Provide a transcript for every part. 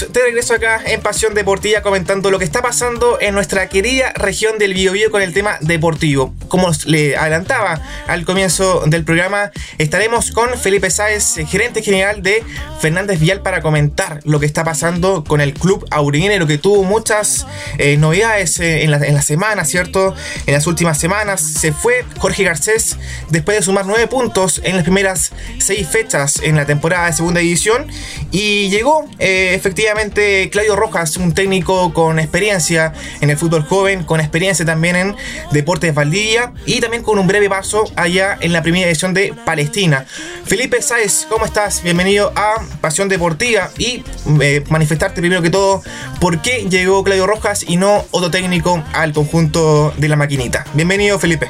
de regreso acá en Pasión Deportiva comentando lo que está pasando en nuestra querida región del Biobío con el tema deportivo. Como le adelantaba al comienzo del programa, estaremos con Felipe Sáez, gerente general de Fernández Vial, para comentar lo que está pasando con el club aurinero que tuvo muchas eh, novedades eh, en, la, en la semana, ¿cierto? En las últimas semanas se fue Jorge Garcés después de sumar nueve puntos en las primeras seis fechas en la temporada de segunda división y llegó eh, efectivamente Claudio Rojas, un técnico con experiencia en el fútbol joven, con experiencia también en Deportes Valdivia y también con un breve paso allá en la primera edición de Palestina. Felipe Sáez, ¿cómo estás? Bienvenido a Pasión Deportiva y eh, manifestarte primero que todo por qué llegó Claudio Rojas y no otro técnico al conjunto de la maquinita. Bienvenido Felipe.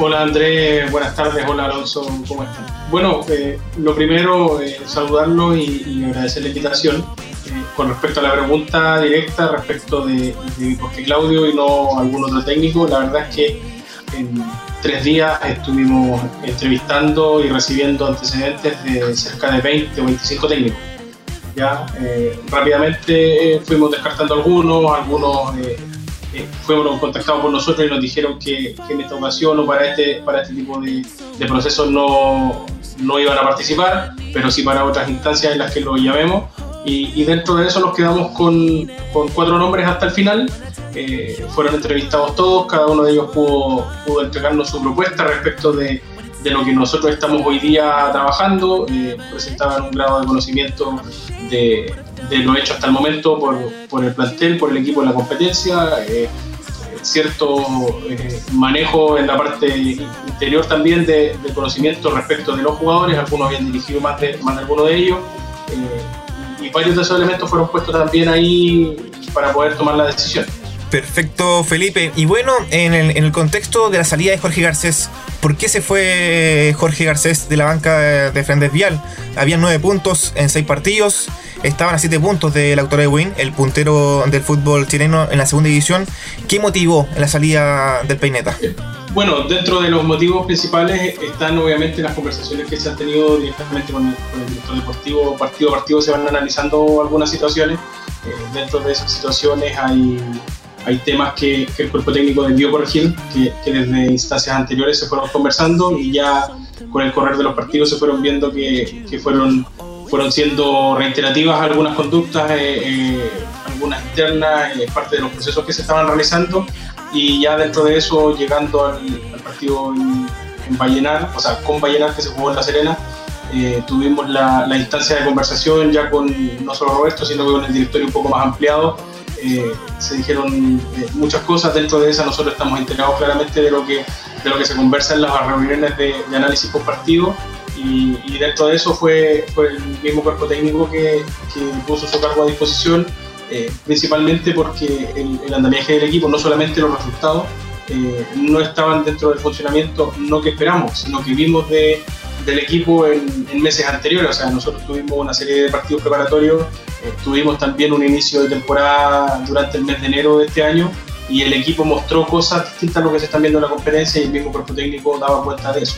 Hola Andrés, buenas tardes, hola Alonso, ¿cómo están? Bueno, eh, lo primero, eh, saludarlo y, agradecer la invitación. Eh, con respecto a la pregunta directa respecto de, qué Claudio y no algún otro técnico, la verdad es que en tres días estuvimos entrevistando y recibiendo antecedentes de cerca de 20 o 25 técnicos. Ya rápidamente fuimos descartando algunos, algunos eh, fueron contactados por nosotros y nos dijeron que, en esta ocasión o para este, para este tipo de, procesos no, no, iban a participar, pero sí para otras instancias en las que lo llamemos. Y, dentro de eso nos quedamos con, con cuatro nombres hasta el final. Eh, fueron entrevistados todos, cada uno de ellos pudo, pudo entregarnos su propuesta respecto de, de lo que nosotros estamos hoy día trabajando, eh, presentaban un grado de conocimiento de, de, lo hecho hasta el momento por, por, el plantel, por el equipo de la competencia, eh, cierto eh, manejo en la parte interior también de, conocimiento respecto de los jugadores, algunos habían dirigido más de, más de alguno de ellos, y varios de esos elementos fueron puestos también ahí para poder tomar la decisión. Perfecto, Felipe. Y bueno, en el, en el, contexto de la salida de Jorge Garcés, ¿por qué se fue Jorge Garcés de la banca de Frendes Vial? Habían nueve puntos en seis partidos, estaban a siete puntos del autor de Win, el puntero del fútbol chileno en la segunda división. ¿Qué motivó la salida del Peineta? Bueno, dentro de los motivos principales están obviamente las conversaciones que se han tenido directamente con el, director deportivo, partido a partido se van analizando algunas situaciones. Eh, dentro de esas situaciones hay hay temas que, el cuerpo técnico debió corregir, que, que, desde instancias anteriores se fueron conversando y ya con el correr de los partidos se fueron viendo que, que fueron, fueron siendo reiterativas algunas conductas, eh, eh, algunas internas, eh, parte de los procesos que se estaban realizando. Y ya dentro de eso, llegando al, partido en, en, Vallenar, o sea, con Vallenar que se jugó en La Serena, tuvimos la, la instancia de conversación ya con no solo Roberto, sino con el directorio un poco más ampliado. Eh, se dijeron eh, muchas cosas, dentro de esa nosotros estamos enterados claramente de lo que, de lo que se conversa en las reuniones de, análisis por y, dentro de eso fue, fue el mismo cuerpo técnico que, puso su cargo a disposición, eh, principalmente porque el, andamiaje del equipo, no solamente los resultados, no estaban dentro del funcionamiento, no que esperamos, sino que vimos de, del equipo en, meses anteriores. O sea, nosotros tuvimos una serie de partidos preparatorios eh, tuvimos también un inicio de temporada durante el mes de enero de este año y el equipo mostró cosas distintas a lo que se están viendo en la conferencia y el mismo cuerpo técnico daba cuenta de eso.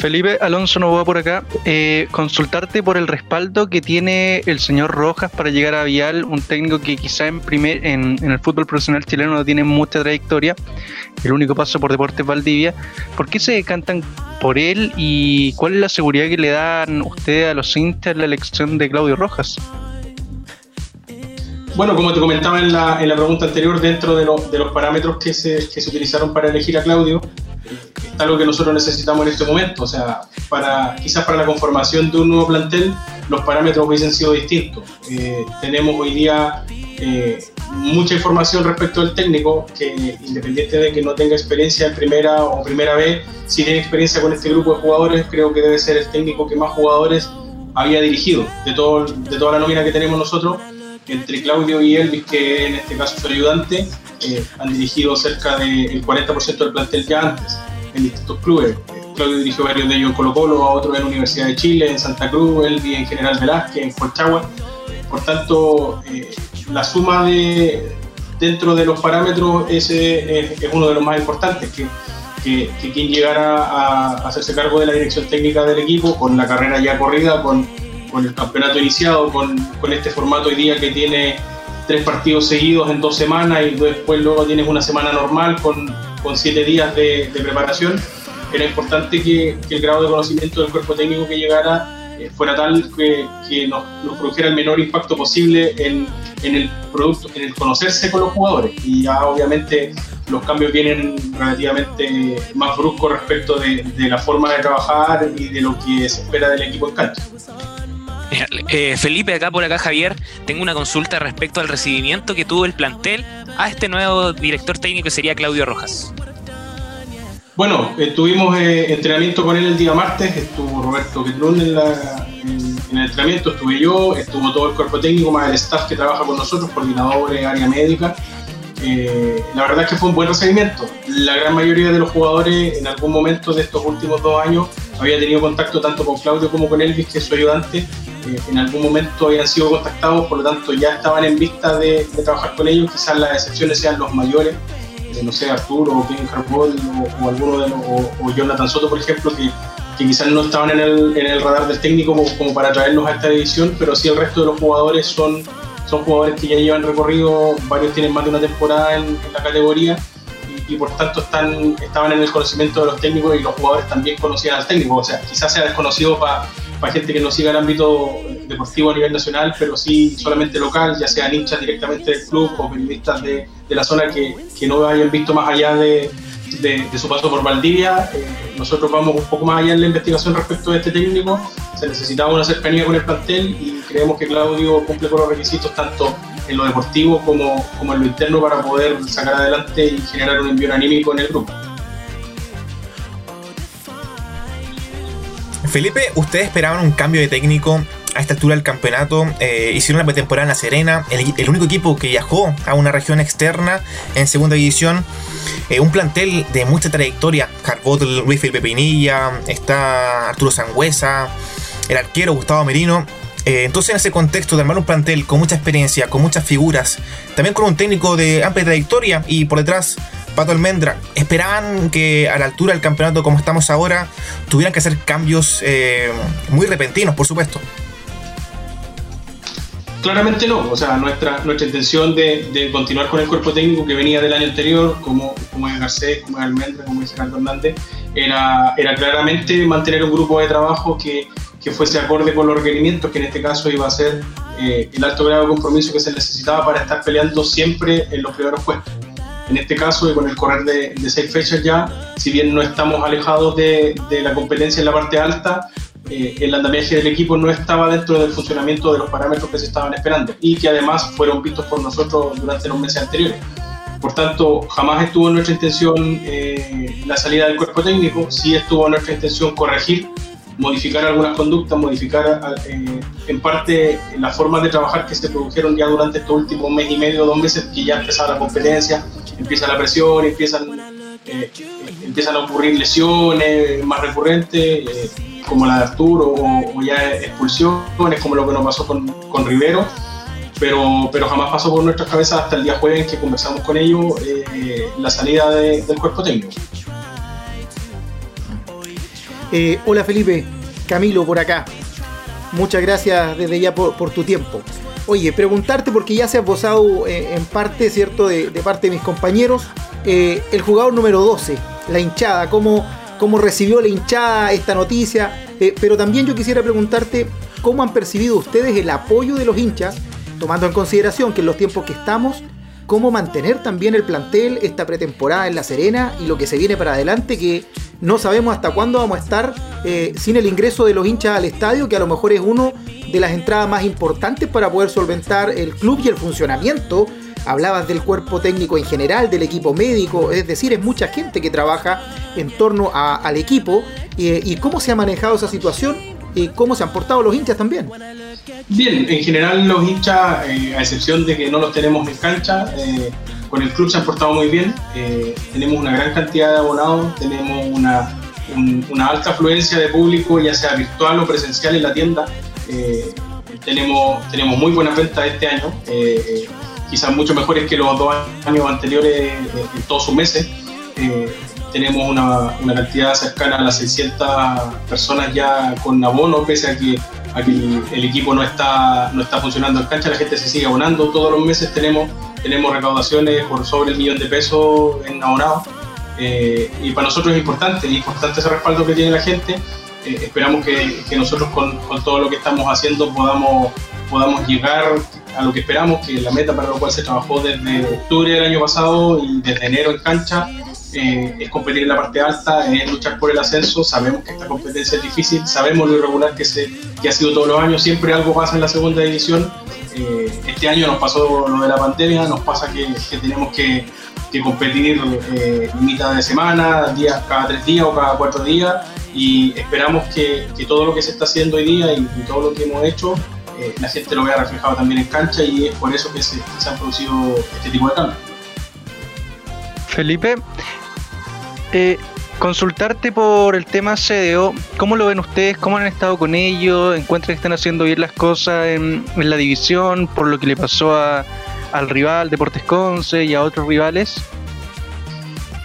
Felipe Alonso no va por acá. Eh, consultarte por el respaldo que tiene el señor Rojas para llegar a Vial, un técnico que quizá en, primer, en, el fútbol profesional chileno no tiene mucha trayectoria, el único paso por Deportes Valdivia. ¿Por qué se decantan por él y cuál es la seguridad que le dan ustedes a los hinchas la elección de Claudio Rojas? Bueno, como te comentaba en la, en la pregunta anterior, dentro de, de los parámetros que se, que se utilizaron para elegir a Claudio, lo que nosotros necesitamos en este momento. O sea, para, quizás para la conformación de un nuevo plantel, los parámetros hubiesen sido distintos. Eh, tenemos hoy día eh, mucha información respecto del técnico, que independiente de que no tenga experiencia en primera o primera vez, si tiene experiencia con este grupo de jugadores, creo que debe ser el técnico que más jugadores había dirigido de, todo, de toda la nómina que tenemos nosotros entre Claudio y Elvis, que en este caso su ayudante, eh, han dirigido cerca del 40% del plantel ya antes en distintos clubes. Claudio dirigió varios de ellos en Colo Colo, a otros en la Universidad de Chile, en Santa Cruz, Elvis en General Velázquez, en Colchagua. Por tanto, eh, la suma de dentro de los parámetros ese es, uno de los más importantes, que, que, quien llegara a hacerse cargo de la dirección técnica del equipo, con la carrera ya corrida, con con el campeonato iniciado, con, con, este formato hoy día que tiene tres partidos seguidos en dos semanas y después luego tienes una semana normal con, con siete días de, de preparación, era importante que, que, el grado de conocimiento del cuerpo técnico que llegara eh, fuera tal que, que nos, nos, produjera el menor impacto posible en, en, el producto, en el conocerse con los jugadores. Y ya obviamente los cambios vienen relativamente más bruscos respecto de, de la forma de trabajar y de lo que se espera del equipo en cancha. Eh, Felipe, acá por acá Javier, tengo una consulta respecto al recibimiento que tuvo el plantel a este nuevo director técnico que sería Claudio Rojas. Bueno, eh, tuvimos eh, entrenamiento con él el día martes, estuvo Roberto Quetrún en, en, el entrenamiento, estuve yo, estuvo todo el cuerpo técnico, más el staff que trabaja con nosotros, coordinadores, área médica. Eh, la verdad es que fue un buen recibimiento. La gran mayoría de los jugadores en algún momento de estos últimos dos años había tenido contacto tanto con Claudio como con Elvis, que es su ayudante. Eh, en algún momento habían sido contactados, por lo tanto ya estaban en vista de, trabajar con ellos. Quizás las excepciones sean los mayores, eh, no sé, Arturo o Kevin Harbaugh o, alguno de los, o, Jonathan Soto, por ejemplo, que, que quizás no estaban en el, radar del técnico como, para traernos a esta división, pero sí el resto de los jugadores son, son jugadores que ya llevan recorrido, varios tienen más de una temporada en, en la categoría y, por tanto están, estaban en el conocimiento de los técnicos y los jugadores también conocían al técnico, o sea, quizás sea desconocido para para gente que no siga el ámbito deportivo a nivel nacional, pero sí solamente local, ya sean hinchas directamente del club o periodistas de, la zona que, no hayan visto más allá de su paso por Valdivia. Eh, nosotros vamos un poco más allá en la investigación respecto de este técnico. Se necesitaba una cercanía con el plantel y creemos que Claudio cumple con los requisitos tanto en lo deportivo como, como en lo interno para poder sacar adelante y generar un envío anímico en el grupo. Felipe, ¿ustedes esperaban un cambio de técnico a esta altura del campeonato? Eh, hicieron la temporada en La Serena, el, el, único equipo que viajó a una región externa en segunda división. Eh, un plantel de mucha trayectoria. Carbot, Luis Felipe Pinilla, está Arturo Sangüesa, el arquero Gustavo Merino. Eh, entonces, en ese contexto de armar un plantel con mucha experiencia, con muchas figuras, también con un técnico de amplia trayectoria y por detrás Pato Almendra, ¿esperaban que a la altura del campeonato como estamos ahora tuvieran que hacer cambios eh, muy repentinos, por supuesto? Claramente no, o sea, nuestra, nuestra intención de, continuar con el cuerpo técnico que venía del año anterior, como, como es Garcés, como es Almendra, como es Ricardo Hernández, era, era claramente mantener un grupo de trabajo que, que fuese acorde con los requerimientos, que en este caso iba a ser eh, el alto grado de compromiso que se necesitaba para estar peleando siempre en los primeros puestos en este caso y con el correr de, de, seis fechas ya, si bien no estamos alejados de, de la competencia en la parte alta, eh, el andamiaje del equipo no estaba dentro del funcionamiento de los parámetros que se estaban esperando y que además fueron vistos por nosotros durante los meses anteriores. Por tanto, jamás estuvo en nuestra intención eh, la salida del cuerpo técnico, sí estuvo en nuestra intención corregir, modificar algunas conductas, modificar eh, en parte las formas de trabajar que se produjeron ya durante estos últimos mes y medio, dos meses, que ya empezaba la competencia, empieza la presión, empiezan, eh, empiezan a ocurrir lesiones más recurrentes, eh, como la de Arturo, o, ya expulsiones, como lo que nos pasó con, con Rivero, pero, pero jamás pasó por nuestras cabezas hasta el día jueves que conversamos con ellos eh, la salida de, del cuerpo técnico. hola Felipe, Camilo por acá. Muchas gracias desde ya por tu tiempo. Oye, preguntarte, porque ya se ha posado eh, en parte, ¿cierto?, de, de, parte de mis compañeros, eh, el jugador número 12, la hinchada, cómo, cómo recibió la hinchada esta noticia, eh, pero también yo quisiera preguntarte cómo han percibido ustedes el apoyo de los hinchas, tomando en consideración que en los tiempos que estamos, cómo mantener también el plantel, esta pretemporada en La Serena y lo que se viene para adelante, que no sabemos hasta cuándo vamos a estar eh, sin el ingreso de los hinchas al estadio, que a lo mejor es uno de las entradas más importantes para poder solventar el club y el funcionamiento. Hablabas del cuerpo técnico en general, del equipo médico, es decir, es mucha gente que trabaja en torno al equipo y, y cómo se ha manejado esa situación y cómo se han portado los hinchas también. Bien, en general los hinchas, eh, a excepción de que no los tenemos en cancha, eh, con el club se han portado muy bien. Eh, tenemos una gran cantidad de abonados, tenemos una, un, una, alta afluencia de público, ya sea virtual o presencial en la tienda. Tenemos, tenemos muy buenas ventas este año, quizás mucho mejores que los dos años anteriores en todos sus meses. tenemos una, una, cantidad cercana a las 600 personas ya con abono, pese a que a que el, equipo no está, no está funcionando en cancha, la gente se sigue abonando. Todos los meses tenemos, tenemos recaudaciones por sobre el millón de pesos en abonado. Eh, y para nosotros es importante, es importante ese respaldo que tiene la gente. Eh, esperamos que, que nosotros con, con, todo lo que estamos haciendo podamos, podamos llegar a lo que esperamos, que la meta para lo cual se trabajó desde octubre del año pasado y desde enero en cancha eh, es competir en la parte alta, es luchar por el ascenso. Sabemos que esta competencia es difícil, sabemos lo irregular que, se, que ha sido todos los años, siempre algo pasa en la segunda división. Eh, este año nos pasó lo de la pandemia, nos pasa que, tenemos que, que competir eh, mitad de semana, días, cada tres días o cada cuatro días y esperamos que, que todo lo que se está haciendo hoy día y, todo lo que hemos hecho eh, la gente lo vea reflejado también en cancha y es por eso que se, que se han producido este tipo de cambios. Felipe, eh, consultarte por el tema CDO, ¿cómo lo ven ustedes? ¿Cómo han estado con ellos? ¿Encuentran que están haciendo bien las cosas en, la división por lo que le pasó al rival Deportes Conce y a otros rivales?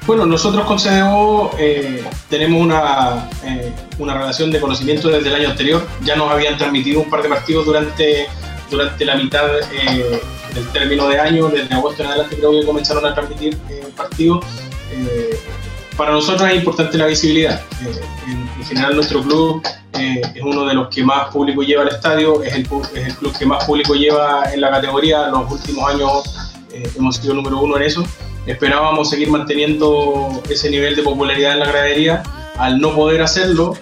Bueno, nosotros con CDO eh, tenemos una, eh, una relación de conocimiento desde el año anterior. Ya nos habían transmitido un par de partidos durante, durante la mitad del término de año, desde agosto en adelante creo que comenzaron a transmitir partidos para nosotros es importante la visibilidad. Eh, en, general nuestro club eh, es uno de los que más público lleva al estadio, es el, es el, club que más público lleva en la categoría. Los últimos años eh, hemos sido número uno en eso. Esperábamos seguir manteniendo ese nivel de popularidad en la gradería. Al no poder hacerlo,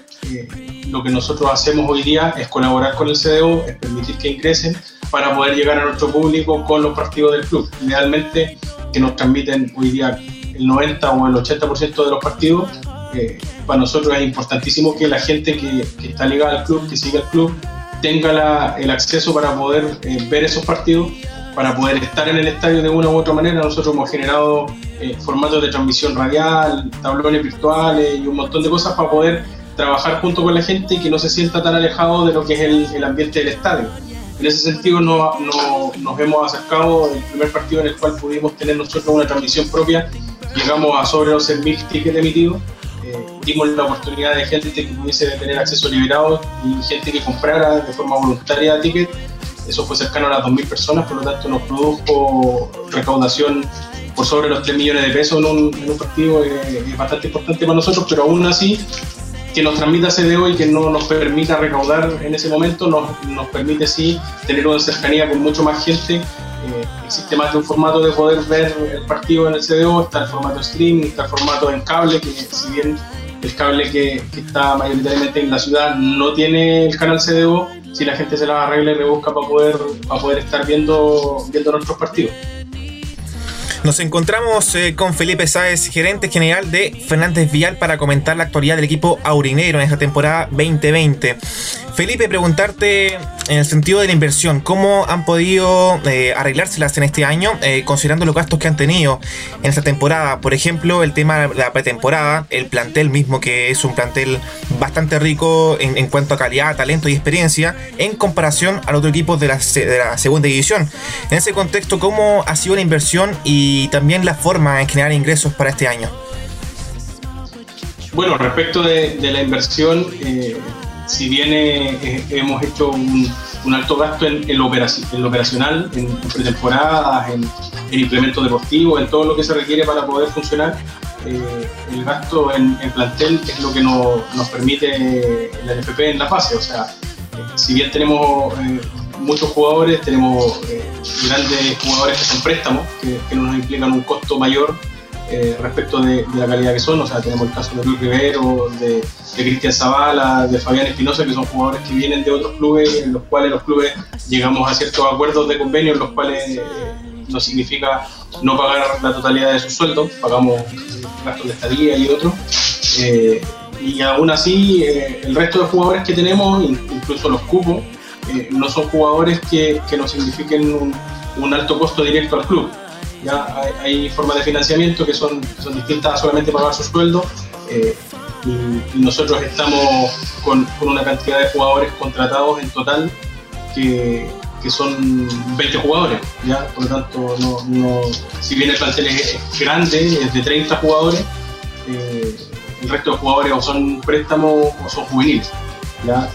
lo que nosotros hacemos hoy día es colaborar con el CDO, es permitir que ingresen para poder llegar a nuestro público con los partidos del club. Idealmente que nos transmiten hoy día el 90 o el 80% de los partidos, eh, para nosotros es importantísimo que la gente que, está ligada al club, que sigue al club, tenga el acceso para poder eh, ver esos partidos, para poder estar en el estadio de una u otra manera. Nosotros hemos generado eh, formatos de transmisión radial, tablones virtuales y un montón de cosas para poder trabajar junto con la gente y que no se sienta tan alejado de lo que es el, el ambiente del estadio. En ese sentido no, no, nos hemos acercado el primer partido en el cual pudimos tener nosotros una transmisión propia llegamos a sobre los 100.000 tickets emitidos. Eh, dimos la oportunidad de gente que pudiese tener acceso liberado y gente que comprara de forma voluntaria tickets. Eso fue cercano a las 2.000 personas, por lo tanto nos produjo recaudación por sobre los 3 millones de pesos en un, partido. Eh, es bastante importante para nosotros, pero aún así que nos transmita CDO y que no nos permita recaudar en ese momento, nos, nos permite sí tener una cercanía con mucho más gente eh, existe más de un formato de poder ver el partido en el CDO, está el formato streaming, está el formato en cable, que si bien el cable que, está mayoritariamente en la ciudad no tiene el canal CDO, si la gente se la arregla y rebusca para poder, para poder estar viendo, viendo nuestros partidos. Nos encontramos eh, con Felipe Sáez, gerente general de Fernández Vial, para comentar la actualidad del equipo aurinegro en esta temporada 2020. Felipe, preguntarte en el sentido de la inversión, ¿cómo han podido eh, arreglárselas en este año, eh, considerando los gastos que han tenido en esta temporada? Por ejemplo, el tema de la pretemporada, el plantel mismo, que es un plantel bastante rico en, cuanto a calidad, talento y experiencia, en comparación al otro equipo de la, de la segunda división. En ese contexto, ¿cómo ha sido la inversión y también la forma en generar ingresos para este año? Bueno, respecto de, la inversión, eh, si bien eh, hemos hecho un, alto gasto en, lo, operacional, en, pretemporadas, en, implementos deportivos, en todo lo que se requiere para poder funcionar, eh, el gasto en, plantel es lo que nos permite la NFP en la fase. O sea, eh, si bien tenemos muchos jugadores, tenemos grandes jugadores que son préstamos, que, que nos implican un costo mayor eh, respecto de, la calidad que son. O sea, tenemos el caso de Luis Rivero, de, Cristian Zavala, de Fabián Espinosa, que son jugadores que vienen de otros clubes, en los cuales los clubes llegamos a ciertos acuerdos de convenio, en los cuales eh, no significa no pagar la totalidad de sus sueldos, pagamos gastos de estadía y otros. Eh, y aún así, el resto de jugadores que tenemos, incluso los cupos, no son jugadores que, que nos signifiquen un alto costo directo al club ya hay, formas de financiamiento que son, son distintas a solamente pagar su sueldo. Eh, y, nosotros estamos con, una cantidad de jugadores contratados en total que, que son 20 jugadores. ¿ya? Por lo tanto, no, si bien el plantel es, grande, es de 30 jugadores, eh, el resto de jugadores o son préstamos o son juveniles.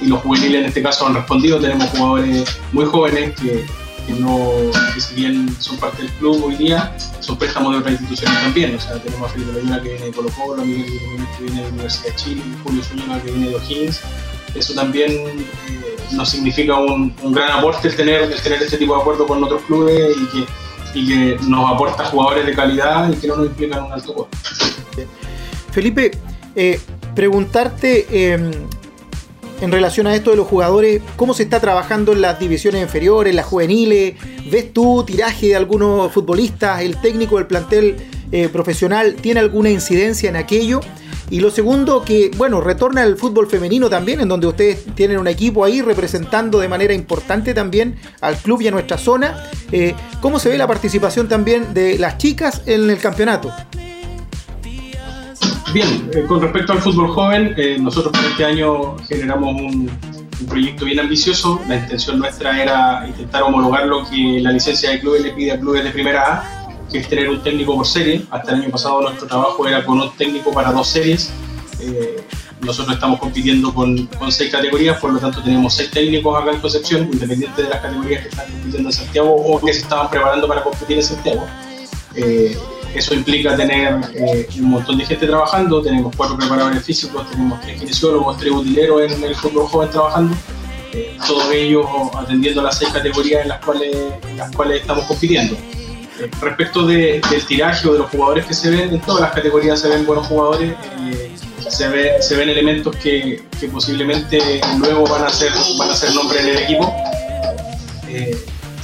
y los juveniles en este caso han respondido. Tenemos jugadores muy jóvenes que, no, que si bien son parte del club hoy día, son préstamos de otras instituciones también. O sea, tenemos a Felipe Leyuna que viene de Colo Colo, Miguel que viene de la Universidad de Chile, Julio Zúñiga que viene de O'Higgins. Eso también eh, nos significa un, gran aporte el tener, el tener este tipo de acuerdo con otros clubes y que, y que nos aporta jugadores de calidad y que no nos implican un alto costo. Felipe, eh, preguntarte em, en relación a esto de los jugadores, ¿cómo se está trabajando en las divisiones inferiores, en las juveniles? ¿Ves tú tiraje de algunos futbolistas? ¿El técnico del plantel eh, profesional tiene alguna incidencia en aquello? Y lo segundo, que bueno, retorna al fútbol femenino también, en donde ustedes tienen un equipo ahí representando de manera importante también al club y a nuestra zona. Eh, ¿Cómo se ve la participación también de las chicas en el campeonato? Bien, eh, con respecto al fútbol joven, eh, nosotros para este año generamos un, proyecto bien ambicioso. La intención nuestra era intentar homologar lo que la licencia de clubes le pide a clubes de primera A, que es tener un técnico por serie. Hasta el año pasado nuestro trabajo era con un técnico para dos series. Eh, nosotros estamos compitiendo con, seis categorías, por lo tanto tenemos seis técnicos acá en Concepción, independiente de las categorías que están compitiendo en Santiago o que se estaban preparando para competir en Santiago. Eso implica tener eh, un montón de gente trabajando, tenemos cuatro preparadores físicos, tenemos tres kinesiólogos, tres utileros en el fútbol joven trabajando, eh, todos ellos atendiendo las seis categorías en las cuales, las cuales estamos compitiendo. Eh, respecto del tiraje o de los jugadores que se ven, en todas las categorías se ven buenos jugadores, se, ve, se ven elementos que, que, posiblemente luego van a ser, van a ser nombre en el equipo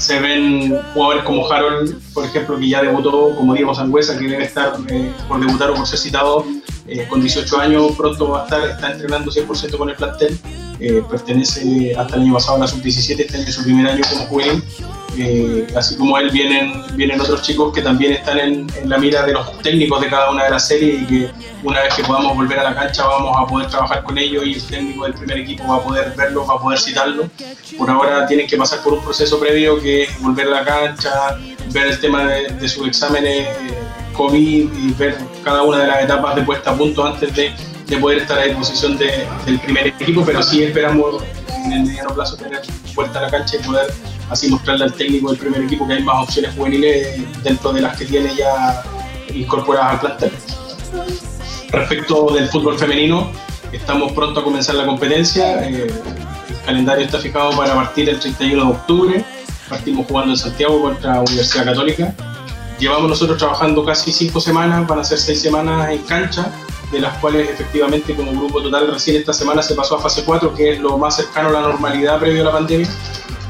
se ven jugadores como Harold, por ejemplo, que ya debutó como Diego Sangüesa, que debe estar eh, por debutar o por ser citado eh, con 18 años, pronto va a estar, está entrenando 100% con el plantel, eh, pertenece hasta el año pasado a la sub-17, este año es su primer año como juvenil, eh, así como él vienen, vienen otros chicos que también están en, la mira de los técnicos de cada una de las series y que una vez que podamos volver a la cancha vamos a poder trabajar con ellos y el técnico del primer equipo va a poder verlos, va a poder citarlos. Por ahora tienen que pasar por un proceso previo que es volver a la cancha, ver el tema de, sus exámenes COVID y ver cada una de las etapas de puesta a punto antes de, poder estar a disposición del primer equipo, pero sí esperamos en el mediano plazo tener vuelta a la cancha y poder así mostrarle al técnico del primer equipo que hay más opciones juveniles dentro de las que tiene ya incorporadas al plantel. Respecto del fútbol femenino, estamos pronto a comenzar la competencia. Eh, el calendario está fijado para partir el 31 de octubre. Partimos jugando en Santiago contra Universidad Católica. Llevamos nosotros trabajando casi cinco semanas, van a ser seis semanas en cancha, de las cuales efectivamente como grupo total recién esta semana se pasó a fase 4, que es lo más cercano a la normalidad previo a la pandemia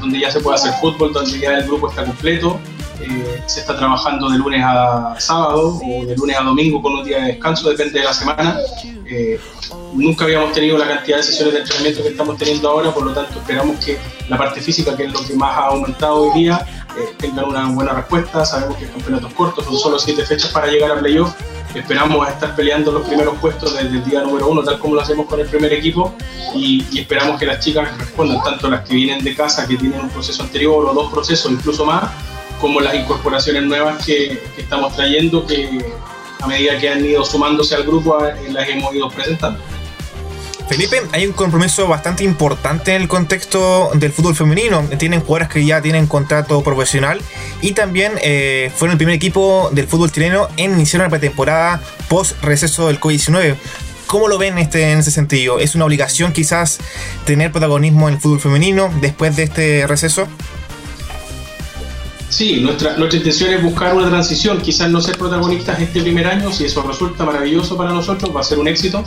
donde ya se puede hacer fútbol, donde ya el grupo está completo. Eh, se está trabajando de lunes a sábado o de lunes a domingo con un día de descanso, depende de la semana. Eh, nunca habíamos tenido la cantidad de sesiones de entrenamiento que estamos teniendo ahora, por lo tanto esperamos que la parte física, que es lo que más ha aumentado hoy día, eh, una buena respuesta. Sabemos que el campeonato es corto, son solo siete fechas para llegar a playoff Esperamos estar peleando los primeros puestos desde el día número uno, tal como lo hacemos con el primer equipo, y, esperamos que las chicas respondan, tanto las que vienen de casa, que tienen un proceso anterior o dos procesos, incluso más, como las incorporaciones nuevas que, estamos trayendo, que a medida que han ido sumándose al grupo, las hemos ido presentando. Felipe, hay un compromiso bastante importante en el contexto del fútbol femenino. Tienen jugadoras que ya tienen contrato profesional y también eh, fueron el primer equipo del fútbol chileno en iniciar una pretemporada post receso del COVID-19. ¿Cómo lo ven este, en ese sentido? ¿Es una obligación quizás tener protagonismo en el fútbol femenino después de este receso? Sí, nuestra, nuestra intención es buscar una transición, quizás no ser protagonistas este primer año, si eso resulta maravilloso para nosotros, va a ser un éxito,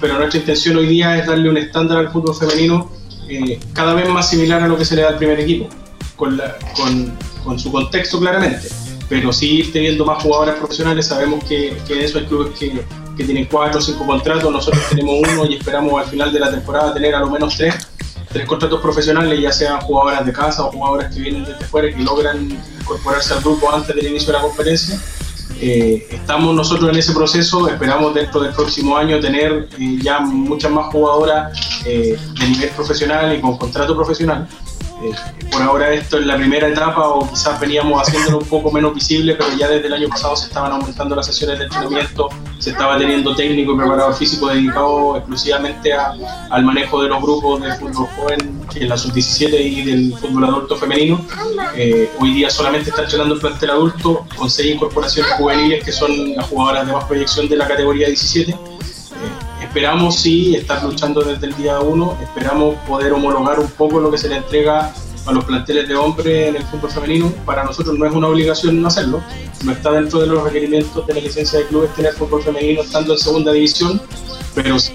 pero nuestra intención hoy día es darle un estándar al fútbol femenino eh, cada vez más similar a lo que se le da al primer equipo, con, su contexto claramente, pero sí ir teniendo más jugadoras profesionales, sabemos que, que eso hay clubes que, tienen cuatro o cinco contratos, nosotros tenemos uno y esperamos al final de la temporada tener a lo menos tres, contratos profesionales, ya sean jugadoras de casa o jugadoras que vienen desde fuera y que logran incorporarse al grupo antes del inicio de la conferencia eh, estamos nosotros en ese proceso, esperamos dentro del próximo año tener eh, ya muchas más jugadoras eh, de nivel profesional y con contrato profesional. Eh, por ahora esto es la primera etapa o quizás veníamos haciéndolo un poco menos visible, pero ya desde el año pasado se estaban aumentando las sesiones de entrenamiento, se estaba teniendo técnico y preparador físico dedicado exclusivamente al manejo de los grupos de fútbol joven, es la sub-17 y del fútbol adulto femenino. Eh, hoy día solamente está entrenando el plantel adulto con seis incorporaciones juveniles que son las jugadoras de más proyección de la categoría 17 esperamos sí estar luchando desde el día 1, esperamos poder homologar un poco lo que se le entrega a los planteles de hombres en el fútbol femenino. Para nosotros no es una obligación no hacerlo, no está dentro de los requerimientos de la licencia de clubes tener fútbol femenino estando en segunda división, pero sí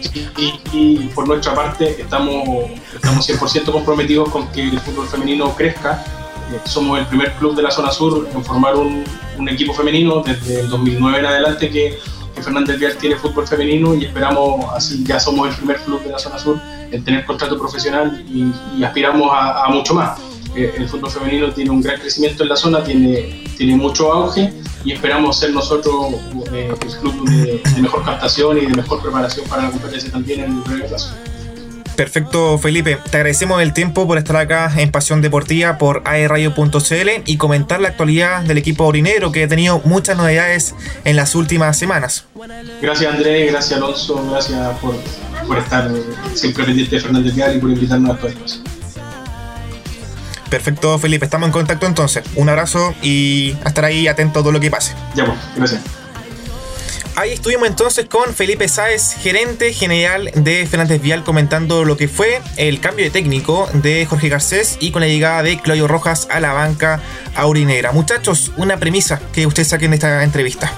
y por nuestra parte estamos, estamos 100% comprometidos con que el fútbol femenino crezca. Eh, somos el primer club de la zona sur en formar un, un equipo femenino desde el 2009 en adelante que que Fernández Vial tiene fútbol femenino y esperamos, así ya somos el primer club de la zona sur en tener contrato profesional y, aspiramos a, mucho más. Eh, el fútbol femenino tiene un gran crecimiento en la zona, tiene, tiene mucho auge y esperamos ser nosotros eh, el club de, mejor captación y de mejor preparación para la competencia también en el breve plazo. Perfecto, Felipe. Te agradecemos el tiempo por estar acá en Pasión Deportiva por aerradio.cl y comentar la actualidad del equipo orinero que ha tenido muchas novedades en las últimas semanas. Gracias, Andrés. Gracias, Alonso. Gracias por, estar siempre pendiente de Fernández Vial y por invitarnos a estos espacios. Perfecto, Felipe. Estamos en contacto entonces. Un abrazo y a estar ahí atento a todo lo que pase. Ya, pues. Gracias. Ahí estuvimos entonces con Felipe Sáez, gerente general de Fernández Vial, comentando lo que fue el cambio de técnico de Jorge Garcés y con la llegada de Claudio Rojas a la banca aurinera. Muchachos, una premisa que ustedes saquen de esta entrevista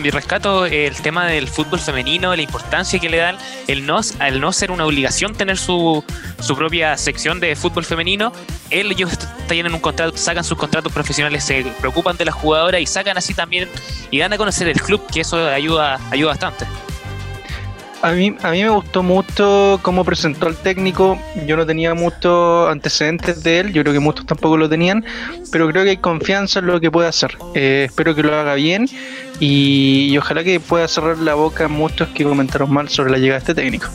mi rescato el tema del fútbol femenino, la importancia que le dan, el no, al no ser una obligación tener su, su propia sección de fútbol femenino, ellos tienen un contrato, sacan sus contratos profesionales, se preocupan de las jugadoras y sacan así también y dan a conocer el club, que eso ayuda, ayuda bastante. A mí, a mí me gustó mucho cómo presentó al técnico. Yo no tenía muchos antecedentes de él, yo creo que muchos tampoco lo tenían, pero creo que hay confianza en lo que puede hacer. Eh, espero que lo haga bien y, ojalá que pueda cerrar la boca a muchos que comentaron mal sobre la llegada de este técnico.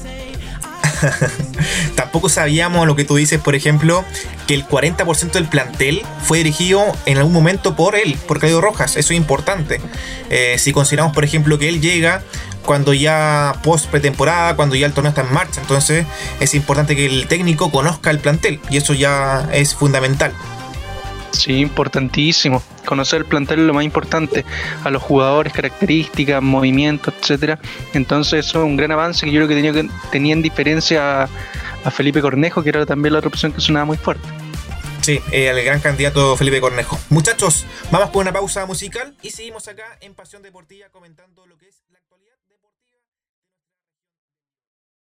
Tampoco sabíamos lo que tú dices, por ejemplo, que el 40% del plantel fue dirigido en algún momento por él, por Claudio Rojas. Eso es importante. Eh, si consideramos, por ejemplo, que él llega cuando ya post pretemporada, cuando ya el torneo está en marcha. Entonces es importante que el técnico conozca el plantel y eso ya es fundamental. Sí, importantísimo. Conocer el plantel es lo más importante. A los jugadores, características, movimientos, etcétera. Entonces eso es un gran avance que yo creo que tenía, que, tenía en diferencia a, Felipe Cornejo, que era también la otra opción que sonaba muy fuerte. Sí, eh, el gran candidato Felipe Cornejo. Muchachos, vamos por una pausa musical y seguimos acá en Pasión Deportiva comentando lo que es.